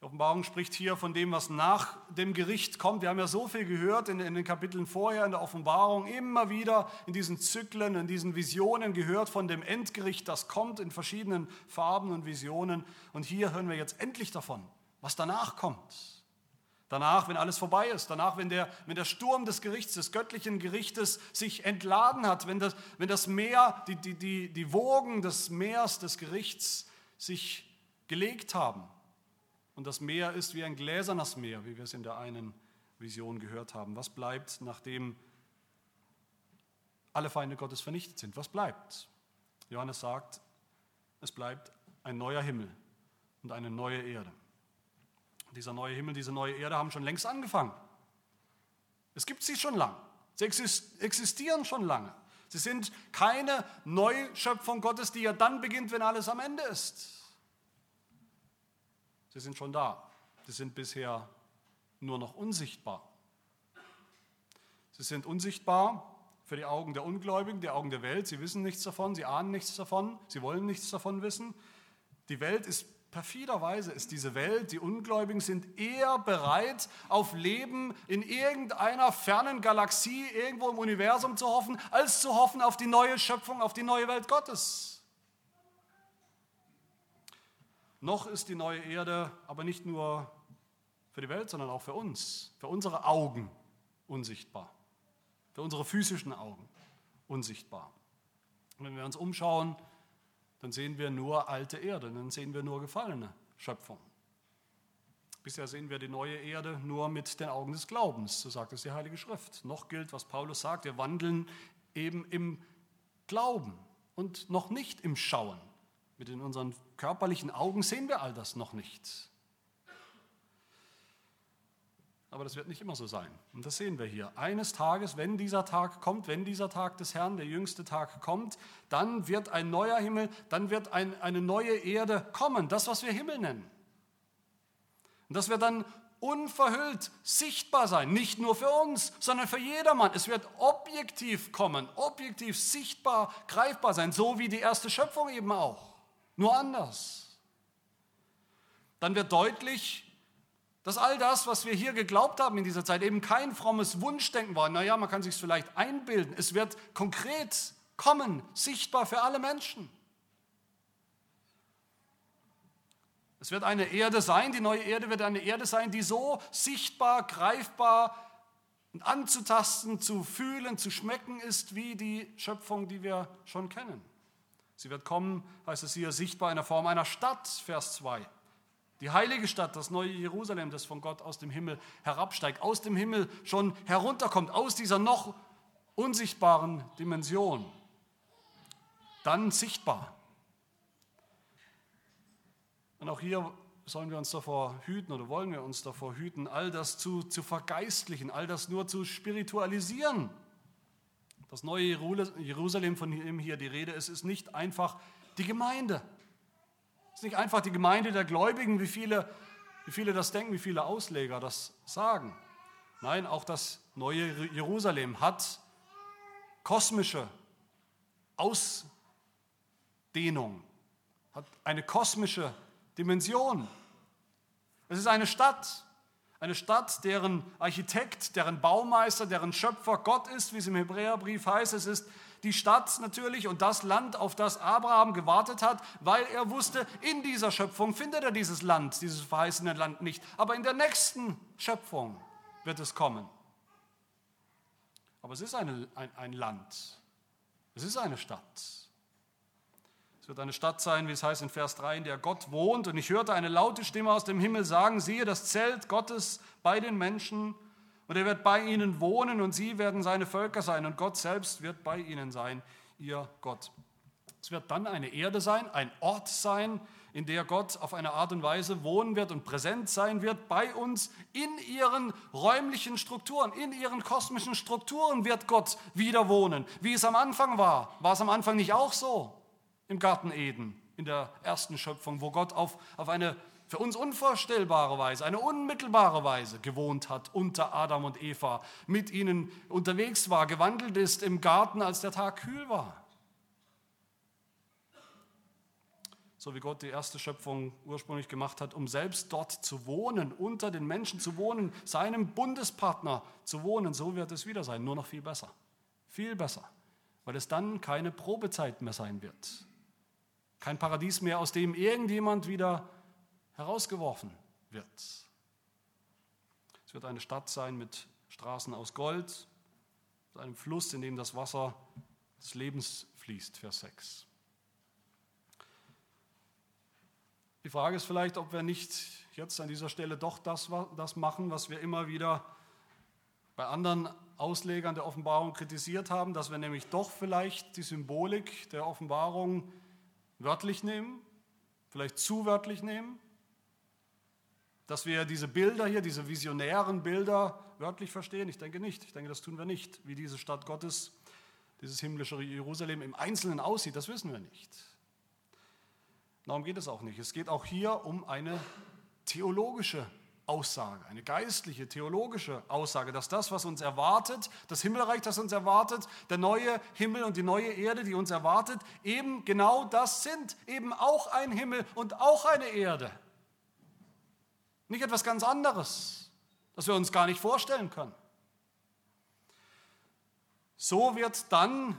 Die Offenbarung spricht hier von dem, was nach dem Gericht kommt. Wir haben ja so viel gehört in, in, den Kapiteln vorher in der Offenbarung, immer wieder in diesen Zyklen, in diesen Visionen gehört von dem Endgericht, das kommt in verschiedenen Farben und Visionen. Und hier hören wir jetzt endlich davon was danach kommt. Danach, wenn alles vorbei ist, danach, wenn der, wenn der Sturm des Gerichts, des göttlichen Gerichtes sich entladen hat, wenn das, wenn das Meer, die, die, die, die Wogen des Meers des Gerichts sich gelegt haben. Und das Meer ist wie ein gläsernes Meer, wie wir es in der einen Vision gehört haben. Was bleibt, nachdem alle Feinde Gottes vernichtet sind? Was bleibt? Johannes sagt, es bleibt ein neuer Himmel und eine neue Erde. Dieser neue Himmel, diese neue Erde haben schon längst angefangen. Es gibt sie schon lange. Sie existieren schon lange. Sie sind keine Neuschöpfung Gottes, die ja dann beginnt, wenn alles am Ende ist. Sie sind schon da. Sie sind bisher nur noch unsichtbar. Sie sind unsichtbar für die Augen der Ungläubigen, die Augen der Welt. Sie wissen nichts davon, sie ahnen nichts davon, sie wollen nichts davon wissen. Die Welt ist perfiderweise ist diese Welt, die Ungläubigen sind eher bereit, auf Leben in irgendeiner fernen Galaxie irgendwo im Universum zu hoffen, als zu hoffen auf die neue Schöpfung, auf die neue Welt Gottes. Noch ist die neue Erde aber nicht nur für die Welt, sondern auch für uns, für unsere Augen unsichtbar, für unsere physischen Augen unsichtbar. Und wenn wir uns umschauen, dann sehen wir nur alte Erde, dann sehen wir nur gefallene Schöpfung. Bisher sehen wir die neue Erde nur mit den Augen des Glaubens, so sagt es die Heilige Schrift. Noch gilt, was Paulus sagt, wir wandeln eben im Glauben und noch nicht im Schauen. Mit unseren körperlichen Augen sehen wir all das noch nicht. Aber das wird nicht immer so sein. Und das sehen wir hier. Eines Tages, wenn dieser Tag kommt, wenn dieser Tag des Herrn, der jüngste Tag kommt, dann wird ein neuer Himmel, dann wird ein, eine neue Erde kommen. Das, was wir Himmel nennen. Und das wird dann unverhüllt sichtbar sein. Nicht nur für uns, sondern für jedermann. Es wird objektiv kommen, objektiv sichtbar, greifbar sein. So wie die erste Schöpfung eben auch. Nur anders. Dann wird deutlich, dass all das, was wir hier geglaubt haben in dieser Zeit, eben kein frommes Wunschdenken war. Naja, man kann sich vielleicht einbilden. Es wird konkret kommen, sichtbar für alle Menschen. Es wird eine Erde sein, die neue Erde wird eine Erde sein, die so sichtbar, greifbar und anzutasten, zu fühlen, zu schmecken ist, wie die Schöpfung, die wir schon kennen. Sie wird kommen, heißt es hier, sichtbar in der Form einer Stadt, Vers 2. Die heilige Stadt, das neue Jerusalem, das von Gott aus dem Himmel herabsteigt, aus dem Himmel schon herunterkommt, aus dieser noch unsichtbaren Dimension. Dann sichtbar. Und auch hier sollen wir uns davor hüten oder wollen wir uns davor hüten, all das zu, zu vergeistlichen, all das nur zu spiritualisieren. Das neue Jerusalem, von dem hier die Rede ist, ist nicht einfach die Gemeinde. Ist nicht einfach die Gemeinde der Gläubigen, wie viele, wie viele das denken, wie viele Ausleger das sagen. Nein, auch das neue Jerusalem hat kosmische Ausdehnung, hat eine kosmische Dimension. Es ist eine Stadt, eine Stadt, deren Architekt, deren Baumeister, deren Schöpfer Gott ist, wie es im Hebräerbrief heißt. Es ist die Stadt natürlich und das Land, auf das Abraham gewartet hat, weil er wusste, in dieser Schöpfung findet er dieses Land, dieses verheißene Land nicht. Aber in der nächsten Schöpfung wird es kommen. Aber es ist eine, ein, ein Land. Es ist eine Stadt. Es wird eine Stadt sein, wie es heißt in Vers 3, in der Gott wohnt. Und ich hörte eine laute Stimme aus dem Himmel sagen, siehe das Zelt Gottes bei den Menschen. Und er wird bei ihnen wohnen und sie werden seine Völker sein. Und Gott selbst wird bei ihnen sein, ihr Gott. Es wird dann eine Erde sein, ein Ort sein, in der Gott auf eine Art und Weise wohnen wird und präsent sein wird bei uns in ihren räumlichen Strukturen, in ihren kosmischen Strukturen wird Gott wieder wohnen. Wie es am Anfang war, war es am Anfang nicht auch so? im Garten Eden, in der ersten Schöpfung, wo Gott auf, auf eine für uns unvorstellbare Weise, eine unmittelbare Weise gewohnt hat unter Adam und Eva, mit ihnen unterwegs war, gewandelt ist im Garten, als der Tag kühl war. So wie Gott die erste Schöpfung ursprünglich gemacht hat, um selbst dort zu wohnen, unter den Menschen zu wohnen, seinem Bundespartner zu wohnen, so wird es wieder sein, nur noch viel besser. Viel besser, weil es dann keine Probezeit mehr sein wird. Kein Paradies mehr, aus dem irgendjemand wieder herausgeworfen wird. Es wird eine Stadt sein mit Straßen aus Gold, mit einem Fluss, in dem das Wasser des Lebens fließt, Vers 6. Die Frage ist vielleicht, ob wir nicht jetzt an dieser Stelle doch das, das machen, was wir immer wieder bei anderen Auslegern der Offenbarung kritisiert haben, dass wir nämlich doch vielleicht die Symbolik der Offenbarung wörtlich nehmen, vielleicht zu wörtlich nehmen, dass wir diese Bilder hier, diese visionären Bilder wörtlich verstehen. Ich denke nicht. Ich denke, das tun wir nicht. Wie diese Stadt Gottes, dieses himmlische Jerusalem im Einzelnen aussieht, das wissen wir nicht. Darum geht es auch nicht. Es geht auch hier um eine theologische Aussage, eine geistliche, theologische Aussage, dass das, was uns erwartet, das Himmelreich, das uns erwartet, der neue Himmel und die neue Erde, die uns erwartet, eben genau das sind, eben auch ein Himmel und auch eine Erde. Nicht etwas ganz anderes, das wir uns gar nicht vorstellen können. So wird dann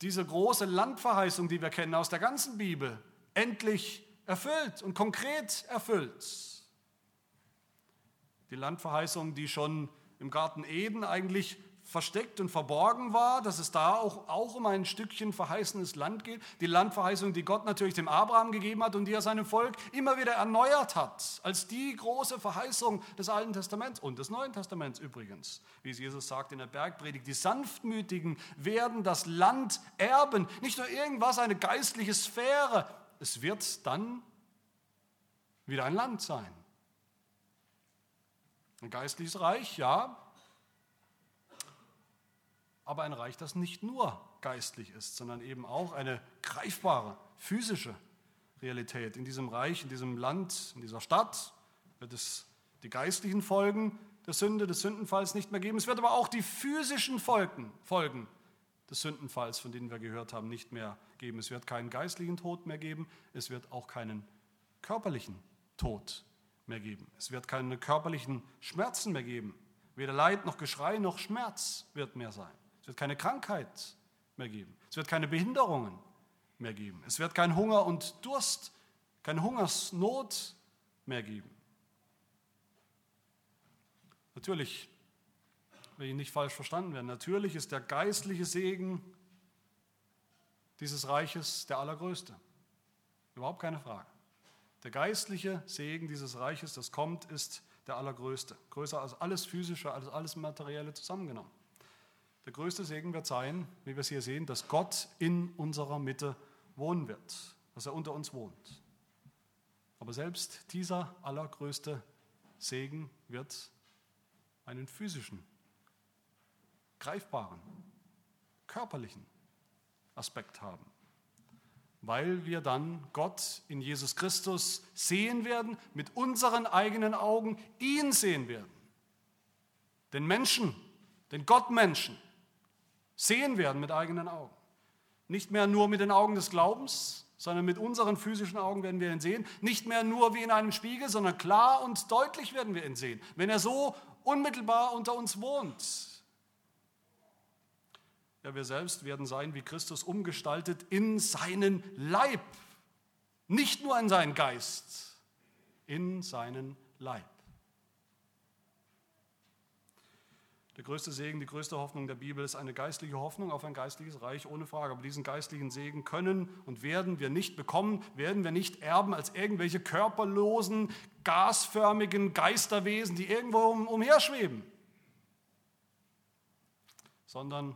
diese große Landverheißung, die wir kennen aus der ganzen Bibel, endlich erfüllt und konkret erfüllt. Die Landverheißung, die schon im Garten Eden eigentlich versteckt und verborgen war, dass es da auch, auch um ein Stückchen verheißenes Land geht. Die Landverheißung, die Gott natürlich dem Abraham gegeben hat und die er seinem Volk immer wieder erneuert hat, als die große Verheißung des Alten Testaments und des Neuen Testaments übrigens. Wie es Jesus sagt in der Bergpredigt, die Sanftmütigen werden das Land erben. Nicht nur irgendwas, eine geistliche Sphäre. Es wird dann wieder ein Land sein. Ein geistliches Reich, ja, aber ein Reich, das nicht nur geistlich ist, sondern eben auch eine greifbare, physische Realität. In diesem Reich, in diesem Land, in dieser Stadt wird es die geistlichen Folgen der Sünde, des Sündenfalls nicht mehr geben. Es wird aber auch die physischen Folgen, Folgen des Sündenfalls, von denen wir gehört haben, nicht mehr geben. Es wird keinen geistlichen Tod mehr geben, es wird auch keinen körperlichen Tod mehr geben. Es wird keine körperlichen Schmerzen mehr geben. Weder Leid noch Geschrei noch Schmerz wird mehr sein. Es wird keine Krankheit mehr geben. Es wird keine Behinderungen mehr geben. Es wird kein Hunger und Durst, keine Hungersnot mehr geben. Natürlich, will ich nicht falsch verstanden werden, natürlich ist der geistliche Segen dieses Reiches der allergrößte. Überhaupt keine Frage. Der geistliche Segen dieses Reiches, das kommt, ist der allergrößte. Größer als alles Physische, als alles Materielle zusammengenommen. Der größte Segen wird sein, wie wir es hier sehen, dass Gott in unserer Mitte wohnen wird, dass er unter uns wohnt. Aber selbst dieser allergrößte Segen wird einen physischen, greifbaren, körperlichen Aspekt haben weil wir dann Gott in Jesus Christus sehen werden, mit unseren eigenen Augen ihn sehen werden. Den Menschen, den Gottmenschen sehen werden mit eigenen Augen. Nicht mehr nur mit den Augen des Glaubens, sondern mit unseren physischen Augen werden wir ihn sehen. Nicht mehr nur wie in einem Spiegel, sondern klar und deutlich werden wir ihn sehen, wenn er so unmittelbar unter uns wohnt. Ja, wir selbst werden sein wie Christus umgestaltet in seinen Leib. Nicht nur in seinen Geist, in seinen Leib. Der größte Segen, die größte Hoffnung der Bibel ist eine geistliche Hoffnung auf ein geistliches Reich, ohne Frage. Aber diesen geistlichen Segen können und werden wir nicht bekommen, werden wir nicht erben als irgendwelche körperlosen, gasförmigen Geisterwesen, die irgendwo umherschweben, sondern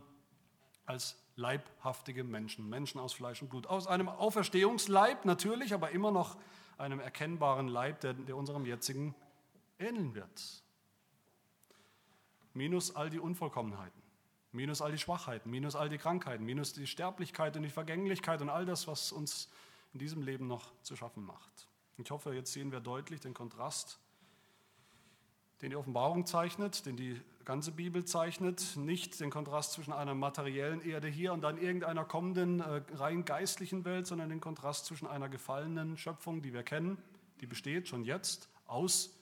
als leibhaftige Menschen, Menschen aus Fleisch und Blut. Aus einem Auferstehungsleib natürlich, aber immer noch einem erkennbaren Leib, der, der unserem jetzigen ähneln wird. Minus all die Unvollkommenheiten, minus all die Schwachheiten, minus all die Krankheiten, minus die Sterblichkeit und die Vergänglichkeit und all das, was uns in diesem Leben noch zu schaffen macht. Ich hoffe, jetzt sehen wir deutlich den Kontrast den die Offenbarung zeichnet, den die ganze Bibel zeichnet, nicht den Kontrast zwischen einer materiellen Erde hier und dann irgendeiner kommenden äh, rein geistlichen Welt, sondern den Kontrast zwischen einer gefallenen Schöpfung, die wir kennen, die besteht schon jetzt aus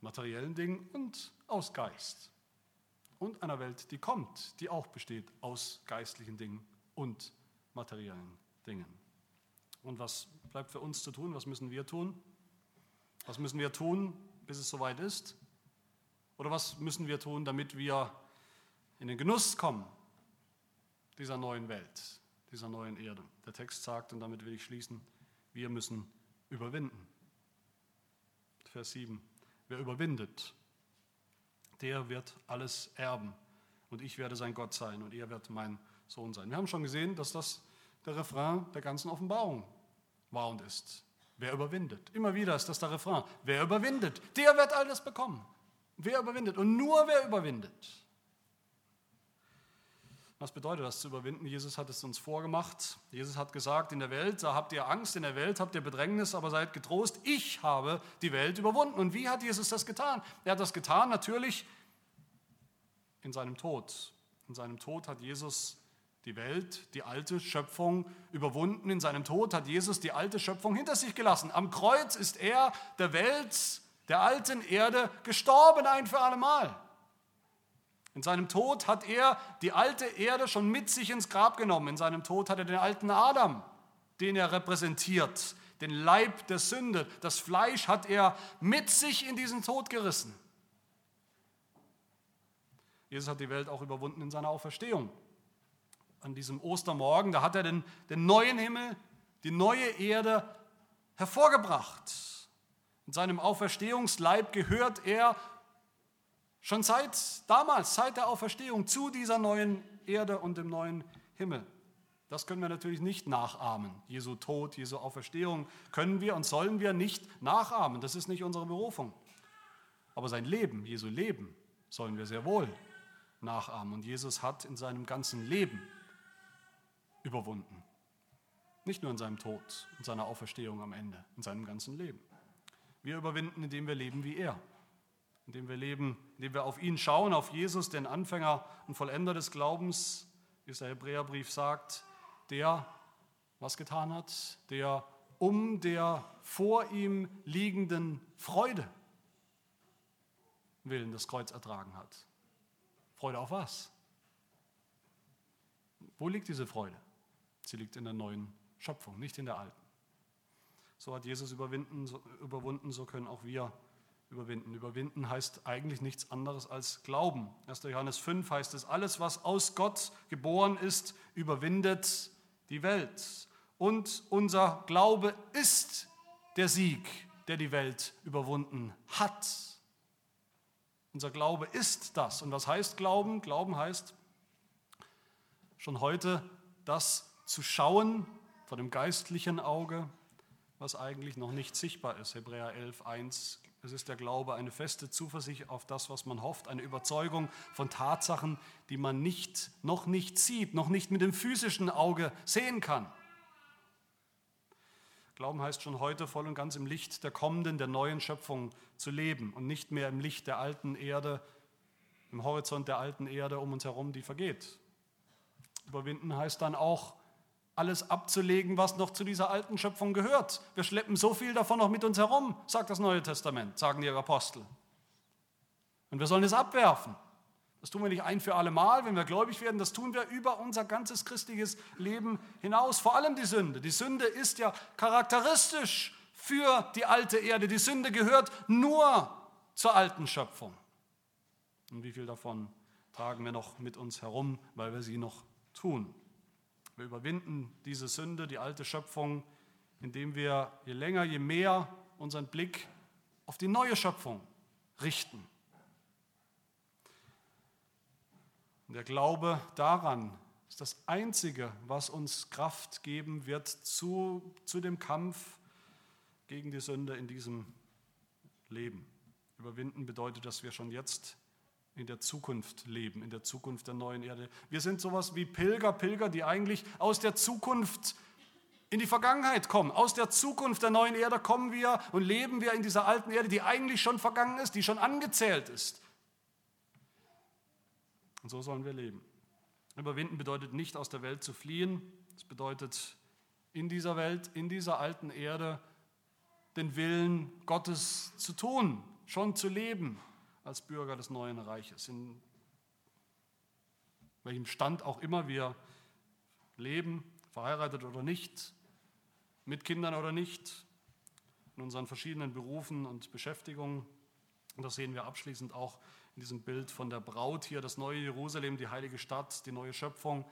materiellen Dingen und aus Geist. Und einer Welt, die kommt, die auch besteht aus geistlichen Dingen und materiellen Dingen. Und was bleibt für uns zu tun? Was müssen wir tun? Was müssen wir tun, bis es soweit ist? Oder was müssen wir tun, damit wir in den Genuss kommen dieser neuen Welt, dieser neuen Erde? Der Text sagt, und damit will ich schließen, wir müssen überwinden. Vers 7. Wer überwindet, der wird alles erben. Und ich werde sein Gott sein und er wird mein Sohn sein. Wir haben schon gesehen, dass das der Refrain der ganzen Offenbarung war und ist. Wer überwindet? Immer wieder ist das der Refrain. Wer überwindet, der wird alles bekommen. Wer überwindet? Und nur wer überwindet. Was bedeutet das zu überwinden? Jesus hat es uns vorgemacht. Jesus hat gesagt, in der Welt, da habt ihr Angst, in der Welt habt ihr Bedrängnis, aber seid getrost, ich habe die Welt überwunden. Und wie hat Jesus das getan? Er hat das getan natürlich in seinem Tod. In seinem Tod hat Jesus die Welt, die alte Schöpfung überwunden. In seinem Tod hat Jesus die alte Schöpfung hinter sich gelassen. Am Kreuz ist er der Welt, der alten Erde gestorben ein für allemal. In seinem Tod hat er die alte Erde schon mit sich ins Grab genommen. In seinem Tod hat er den alten Adam, den er repräsentiert, den Leib der Sünde. Das Fleisch hat er mit sich in diesen Tod gerissen. Jesus hat die Welt auch überwunden in seiner Auferstehung. An diesem Ostermorgen, da hat er den, den neuen Himmel, die neue Erde hervorgebracht. In seinem Auferstehungsleib gehört er Schon seit damals, seit der Auferstehung zu dieser neuen Erde und dem neuen Himmel. Das können wir natürlich nicht nachahmen. Jesu Tod, Jesu Auferstehung können wir und sollen wir nicht nachahmen. Das ist nicht unsere Berufung. Aber sein Leben, Jesu Leben, sollen wir sehr wohl nachahmen. Und Jesus hat in seinem ganzen Leben überwunden. Nicht nur in seinem Tod, in seiner Auferstehung am Ende, in seinem ganzen Leben. Wir überwinden, indem wir leben wie er indem wir leben, indem wir auf ihn schauen, auf Jesus, den Anfänger und Vollender des Glaubens, wie es der Hebräerbrief sagt, der was getan hat, der um der vor ihm liegenden Freude willen das Kreuz ertragen hat. Freude auf was? Wo liegt diese Freude? Sie liegt in der neuen Schöpfung, nicht in der alten. So hat Jesus überwunden, so, überwunden, so können auch wir überwinden. Überwinden heißt eigentlich nichts anderes als Glauben. 1. Johannes 5 heißt es, alles, was aus Gott geboren ist, überwindet die Welt. Und unser Glaube ist der Sieg, der die Welt überwunden hat. Unser Glaube ist das. Und was heißt Glauben? Glauben heißt schon heute das zu schauen vor dem geistlichen Auge, was eigentlich noch nicht sichtbar ist. Hebräer 11, 1 es ist der Glaube, eine feste Zuversicht auf das, was man hofft, eine Überzeugung von Tatsachen, die man nicht, noch nicht sieht, noch nicht mit dem physischen Auge sehen kann. Glauben heißt schon heute voll und ganz im Licht der kommenden, der neuen Schöpfung zu leben und nicht mehr im Licht der alten Erde, im Horizont der alten Erde um uns herum, die vergeht. Überwinden heißt dann auch, alles abzulegen, was noch zu dieser alten Schöpfung gehört. Wir schleppen so viel davon noch mit uns herum, sagt das Neue Testament, sagen die Apostel. Und wir sollen es abwerfen. Das tun wir nicht ein für alle Mal, wenn wir gläubig werden, das tun wir über unser ganzes christliches Leben hinaus. Vor allem die Sünde. Die Sünde ist ja charakteristisch für die alte Erde. Die Sünde gehört nur zur alten Schöpfung. Und wie viel davon tragen wir noch mit uns herum, weil wir sie noch tun? Wir überwinden diese Sünde, die alte Schöpfung, indem wir je länger, je mehr unseren Blick auf die neue Schöpfung richten. Und der Glaube daran ist das Einzige, was uns Kraft geben wird zu, zu dem Kampf gegen die Sünde in diesem Leben. Überwinden bedeutet, dass wir schon jetzt in der Zukunft leben, in der Zukunft der neuen Erde. Wir sind sowas wie Pilger, Pilger, die eigentlich aus der Zukunft in die Vergangenheit kommen. Aus der Zukunft der neuen Erde kommen wir und leben wir in dieser alten Erde, die eigentlich schon vergangen ist, die schon angezählt ist. Und so sollen wir leben. Überwinden bedeutet nicht aus der Welt zu fliehen. Es bedeutet in dieser Welt, in dieser alten Erde, den Willen Gottes zu tun, schon zu leben, als Bürger des neuen Reiches, in welchem Stand auch immer wir leben, verheiratet oder nicht, mit Kindern oder nicht, in unseren verschiedenen Berufen und Beschäftigungen. Und das sehen wir abschließend auch in diesem Bild von der Braut hier, das neue Jerusalem, die heilige Stadt, die neue Schöpfung,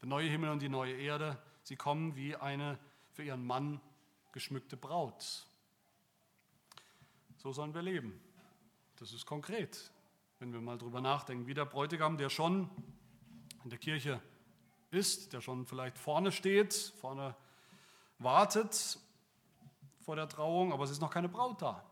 der neue Himmel und die neue Erde. Sie kommen wie eine für ihren Mann geschmückte Braut. So sollen wir leben. Das ist konkret, wenn wir mal drüber nachdenken, wie der Bräutigam, der schon in der Kirche ist, der schon vielleicht vorne steht, vorne wartet vor der Trauung, aber es ist noch keine Braut da.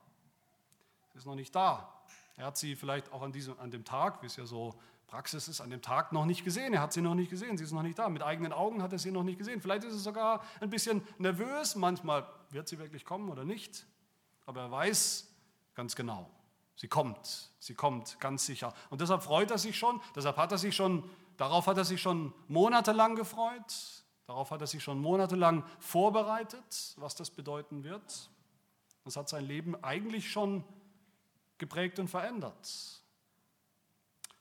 Sie ist noch nicht da. Er hat sie vielleicht auch an, diesem, an dem Tag, wie es ja so Praxis ist an dem Tag noch nicht gesehen. Er hat sie noch nicht gesehen. Sie ist noch nicht da. Mit eigenen Augen hat er sie noch nicht gesehen. Vielleicht ist er sogar ein bisschen nervös. Manchmal wird sie wirklich kommen oder nicht. Aber er weiß ganz genau, sie kommt. Sie kommt ganz sicher. Und deshalb freut er sich schon. Deshalb hat er sich schon, darauf hat er sich schon monatelang gefreut. Darauf hat er sich schon monatelang vorbereitet, was das bedeuten wird. Das hat sein Leben eigentlich schon geprägt und verändert.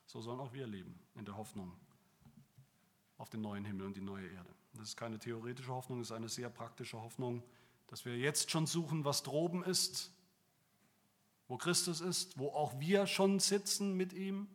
So sollen auch wir leben, in der Hoffnung auf den neuen Himmel und die neue Erde. Das ist keine theoretische Hoffnung, es ist eine sehr praktische Hoffnung, dass wir jetzt schon suchen, was droben ist, wo Christus ist, wo auch wir schon sitzen mit ihm.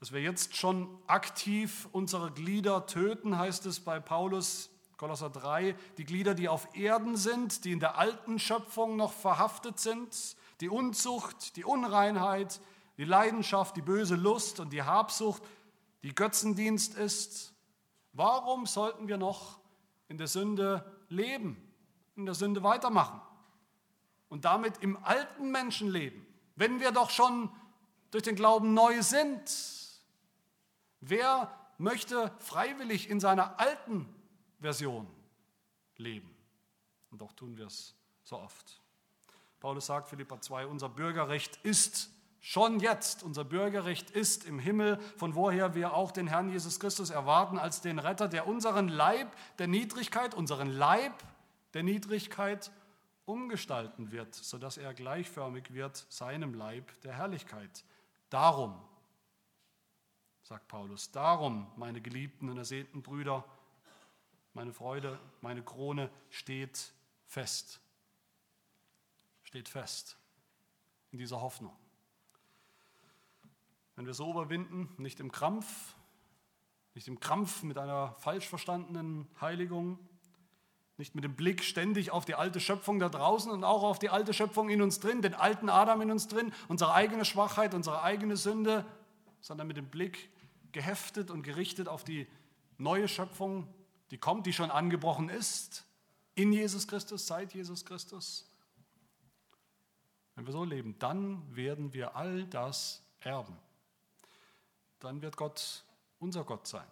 Dass wir jetzt schon aktiv unsere Glieder töten, heißt es bei Paulus, Kolosser 3, die Glieder, die auf Erden sind, die in der alten Schöpfung noch verhaftet sind, die Unzucht, die Unreinheit, die Leidenschaft, die böse Lust und die Habsucht, die Götzendienst ist. Warum sollten wir noch in der Sünde leben, in der Sünde weitermachen und damit im alten Menschen leben, wenn wir doch schon durch den Glauben neu sind? Wer möchte freiwillig in seiner alten Version leben? Und doch tun wir es so oft. Paulus sagt, Philippa 2, unser Bürgerrecht ist Schon jetzt, unser Bürgerrecht ist im Himmel, von woher wir auch den Herrn Jesus Christus erwarten als den Retter, der unseren Leib der Niedrigkeit, unseren Leib der Niedrigkeit umgestalten wird, sodass er gleichförmig wird seinem Leib der Herrlichkeit. Darum, sagt Paulus, darum, meine geliebten und ersehnten Brüder, meine Freude, meine Krone steht fest. Steht fest in dieser Hoffnung. Wenn wir so überwinden, nicht im Krampf, nicht im Krampf mit einer falsch verstandenen Heiligung, nicht mit dem Blick ständig auf die alte Schöpfung da draußen und auch auf die alte Schöpfung in uns drin, den alten Adam in uns drin, unsere eigene Schwachheit, unsere eigene Sünde, sondern mit dem Blick geheftet und gerichtet auf die neue Schöpfung, die kommt, die schon angebrochen ist, in Jesus Christus, seit Jesus Christus. Wenn wir so leben, dann werden wir all das erben dann wird Gott unser Gott sein.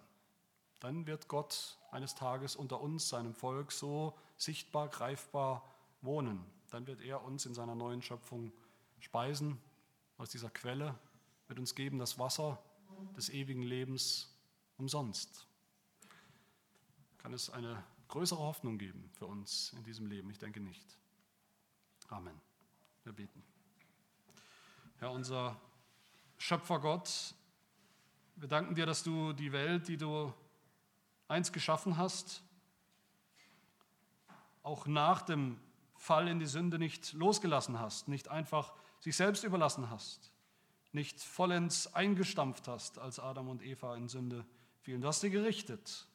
Dann wird Gott eines Tages unter uns, seinem Volk, so sichtbar, greifbar wohnen. Dann wird er uns in seiner neuen Schöpfung speisen aus dieser Quelle, wird uns geben das Wasser des ewigen Lebens umsonst. Kann es eine größere Hoffnung geben für uns in diesem Leben? Ich denke nicht. Amen. Wir beten. Herr, unser Schöpfer Gott, wir danken dir, dass du die Welt, die du einst geschaffen hast, auch nach dem Fall in die Sünde nicht losgelassen hast, nicht einfach sich selbst überlassen hast, nicht vollends eingestampft hast, als Adam und Eva in Sünde fielen. Du hast sie gerichtet.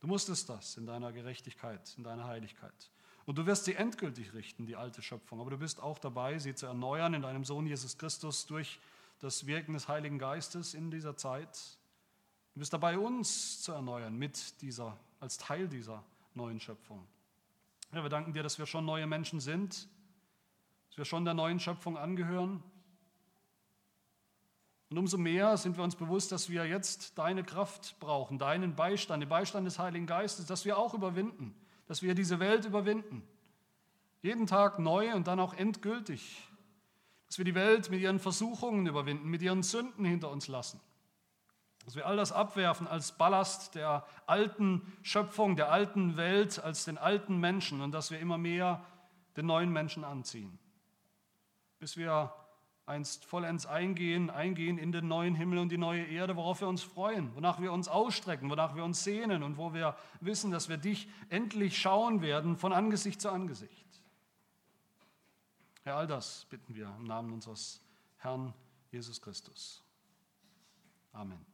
Du musstest das in deiner Gerechtigkeit, in deiner Heiligkeit. Und du wirst sie endgültig richten, die alte Schöpfung. Aber du bist auch dabei, sie zu erneuern in deinem Sohn Jesus Christus durch das Wirken des Heiligen Geistes in dieser Zeit. Du bist dabei, uns zu erneuern mit dieser, als Teil dieser neuen Schöpfung. Ja, wir danken dir, dass wir schon neue Menschen sind, dass wir schon der neuen Schöpfung angehören. Und umso mehr sind wir uns bewusst, dass wir jetzt deine Kraft brauchen, deinen Beistand, den Beistand des Heiligen Geistes, dass wir auch überwinden, dass wir diese Welt überwinden. Jeden Tag neu und dann auch endgültig dass wir die Welt mit ihren Versuchungen überwinden, mit ihren Sünden hinter uns lassen. Dass wir all das abwerfen als Ballast der alten Schöpfung, der alten Welt, als den alten Menschen und dass wir immer mehr den neuen Menschen anziehen. Bis wir einst vollends eingehen, eingehen in den neuen Himmel und die neue Erde, worauf wir uns freuen, wonach wir uns ausstrecken, wonach wir uns sehnen und wo wir wissen, dass wir dich endlich schauen werden von Angesicht zu Angesicht. Herr, all das bitten wir im Namen unseres Herrn Jesus Christus. Amen.